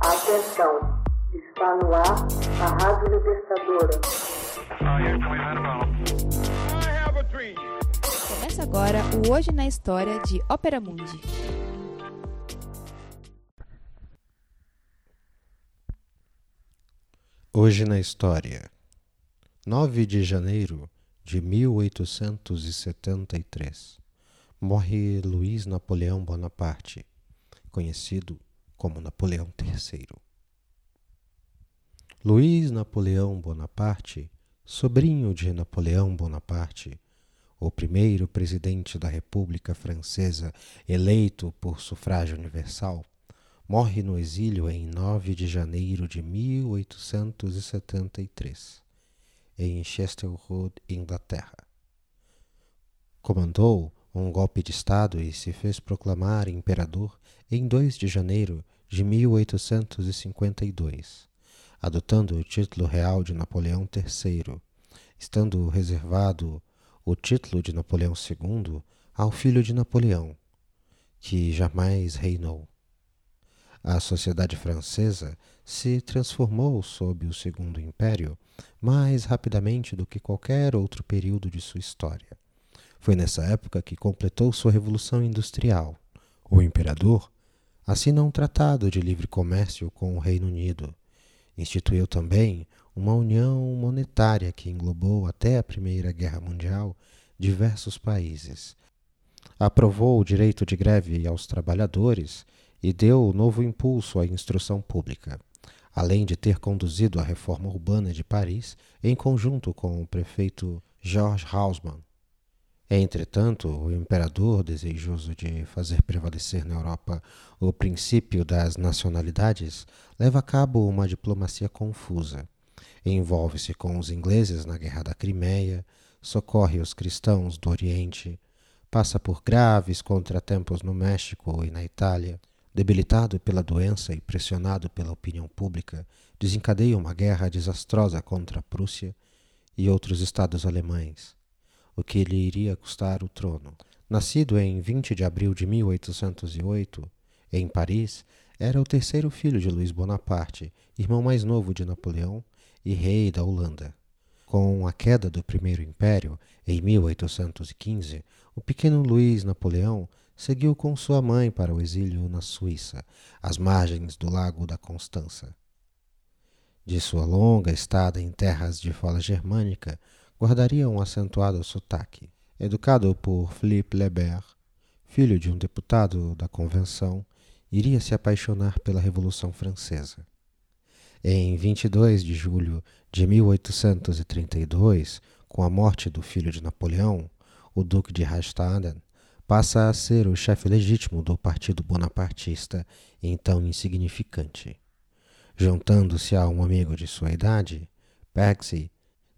Atenção, está no ar a Rádio Libertadora. Começa agora o Hoje na História de Ópera Mundi. Hoje na História 9 de janeiro de 1873 morre Luiz Napoleão Bonaparte, conhecido como Napoleão III. Luiz Napoleão Bonaparte, sobrinho de Napoleão Bonaparte, o primeiro presidente da República Francesa eleito por sufrágio universal, morre no exílio em 9 de janeiro de 1873, em Chesterwood, Inglaterra. Comandou um golpe de Estado e se fez proclamar imperador em 2 de janeiro de 1852, adotando o título real de Napoleão III, estando reservado o título de Napoleão II ao filho de Napoleão, que jamais reinou. A sociedade francesa se transformou sob o Segundo Império mais rapidamente do que qualquer outro período de sua história. Foi nessa época que completou sua revolução industrial. O imperador assina um tratado de livre comércio com o Reino Unido. Instituiu também uma união monetária que englobou até a Primeira Guerra Mundial diversos países. Aprovou o direito de greve aos trabalhadores e deu novo impulso à instrução pública, além de ter conduzido a reforma urbana de Paris em conjunto com o prefeito Georges Haussmann. Entretanto, o imperador, desejoso de fazer prevalecer na Europa o princípio das nacionalidades, leva a cabo uma diplomacia confusa. Envolve-se com os ingleses na Guerra da Crimeia, socorre os cristãos do Oriente, passa por graves contratempos no México e na Itália. Debilitado pela doença e pressionado pela opinião pública, desencadeia uma guerra desastrosa contra a Prússia e outros estados alemães o que lhe iria custar o trono. Nascido em 20 de abril de 1808, em Paris, era o terceiro filho de Luís Bonaparte, irmão mais novo de Napoleão e rei da Holanda. Com a queda do Primeiro Império, em 1815, o pequeno Luís Napoleão seguiu com sua mãe para o exílio na Suíça, às margens do Lago da Constança. De sua longa estada em terras de fala germânica, guardaria um acentuado sotaque. Educado por Philippe Lebert, filho de um deputado da Convenção, iria se apaixonar pela Revolução Francesa. Em 22 de julho de 1832, com a morte do filho de Napoleão, o Duque de Rastaden, passa a ser o chefe legítimo do Partido Bonapartista, então insignificante. Juntando-se a um amigo de sua idade, Percy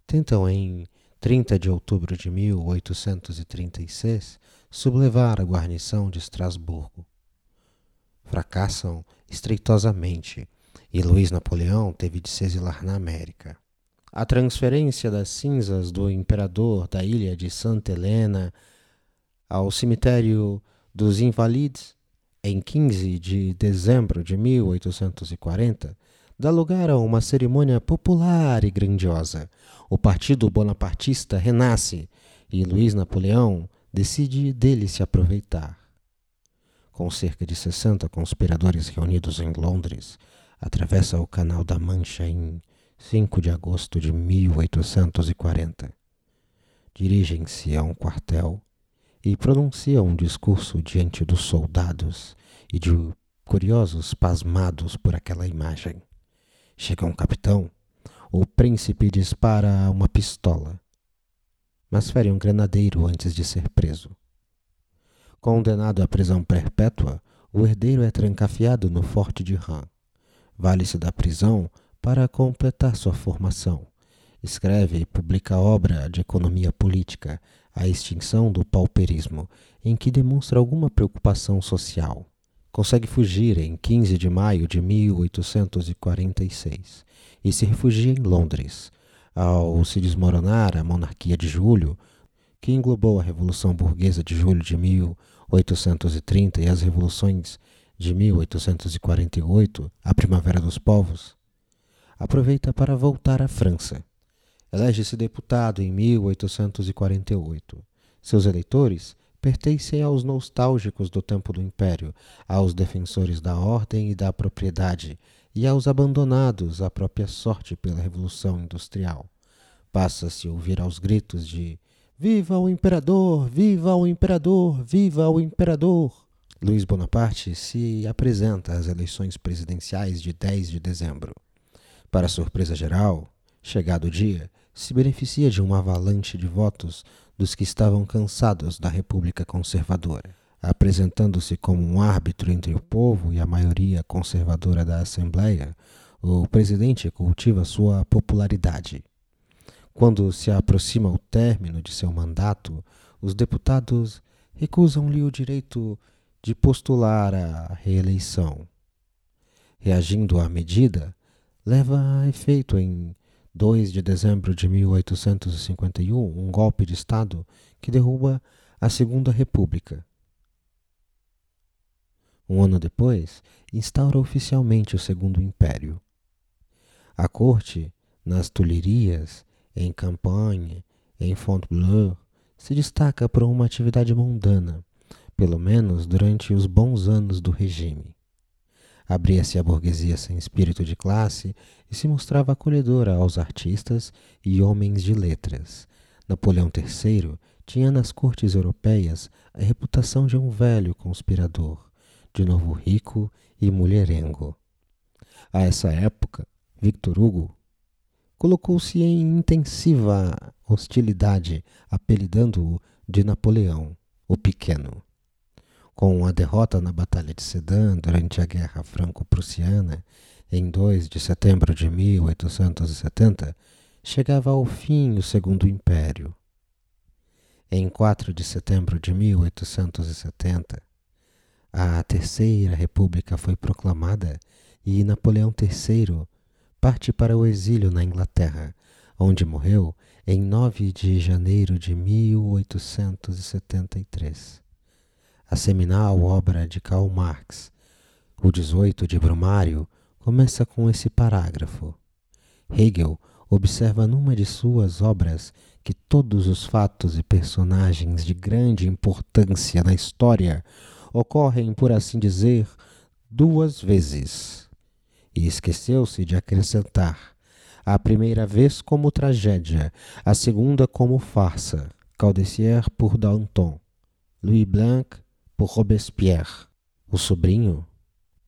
tentam em 30 de outubro de 1836 sublevar a guarnição de Estrasburgo. Fracassam estreitosamente e Luiz Napoleão teve de se exilar na América. A transferência das cinzas do imperador da ilha de Santa Helena ao cemitério dos Invalides em 15 de dezembro de 1840 dá lugar a uma cerimônia popular e grandiosa. O Partido Bonapartista renasce e Luiz Napoleão decide dele se aproveitar. Com cerca de 60 conspiradores reunidos em Londres, atravessa o Canal da Mancha em 5 de agosto de 1840. Dirigem-se a um quartel e pronunciam um discurso diante dos soldados e de curiosos pasmados por aquela imagem. Chega um capitão. O príncipe dispara uma pistola, mas fere um granadeiro antes de ser preso. Condenado à prisão perpétua, o herdeiro é trancafiado no forte de Reims. Vale-se da prisão para completar sua formação. Escreve e publica obra de economia política, A Extinção do Pauperismo, em que demonstra alguma preocupação social consegue fugir em 15 de maio de 1846 e se refugia em Londres. Ao se desmoronar a monarquia de Julho, que englobou a Revolução Burguesa de julho de 1830 e as revoluções de 1848, a Primavera dos Povos, aproveita para voltar à França. Elege-se deputado em 1848. Seus eleitores pertencem aos nostálgicos do tempo do Império, aos defensores da ordem e da propriedade, e aos abandonados à própria sorte pela Revolução Industrial. Passa-se ouvir aos gritos de Viva o Imperador! Viva o Imperador! Viva o Imperador! Luiz Bonaparte se apresenta às eleições presidenciais de 10 de dezembro. Para surpresa geral, chegado o dia, se beneficia de uma avalanche de votos dos que estavam cansados da República Conservadora. Apresentando-se como um árbitro entre o povo e a maioria conservadora da Assembleia, o presidente cultiva sua popularidade. Quando se aproxima o término de seu mandato, os deputados recusam-lhe o direito de postular a reeleição. Reagindo à medida, leva a efeito em 2 de dezembro de 1851 um golpe de Estado que derruba a Segunda República. Um ano depois, instaura oficialmente o Segundo Império. A corte, nas Tulherias, em Campanha, em Fontainebleau, se destaca por uma atividade mundana, pelo menos durante os bons anos do regime. Abria-se a burguesia sem espírito de classe e se mostrava acolhedora aos artistas e homens de letras. Napoleão III tinha nas cortes europeias a reputação de um velho conspirador, de novo rico e mulherengo. A essa época, Victor Hugo colocou-se em intensiva hostilidade, apelidando-o de Napoleão, o Pequeno. Com a derrota na Batalha de Sedan durante a Guerra Franco-Prussiana, em 2 de setembro de 1870, chegava ao fim o Segundo Império. Em 4 de setembro de 1870, a Terceira República foi proclamada e Napoleão III parte para o exílio na Inglaterra, onde morreu em 9 de janeiro de 1873 a seminal obra de Karl Marx, o 18 de Brumário, começa com esse parágrafo. Hegel observa numa de suas obras que todos os fatos e personagens de grande importância na história ocorrem, por assim dizer, duas vezes. E esqueceu-se de acrescentar a primeira vez como tragédia, a segunda como farsa. Caldecier por Danton, Louis Blanc por Robespierre, o sobrinho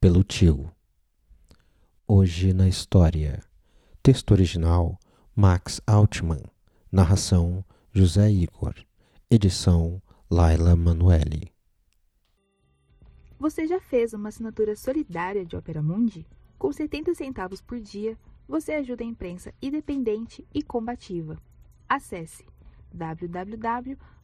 pelo tio. Hoje na história. Texto original Max Altman. Narração José Igor. Edição Laila Manuelle. Você já fez uma assinatura solidária de Opera Mundi? Com 70 centavos por dia, você ajuda a imprensa independente e combativa. Acesse www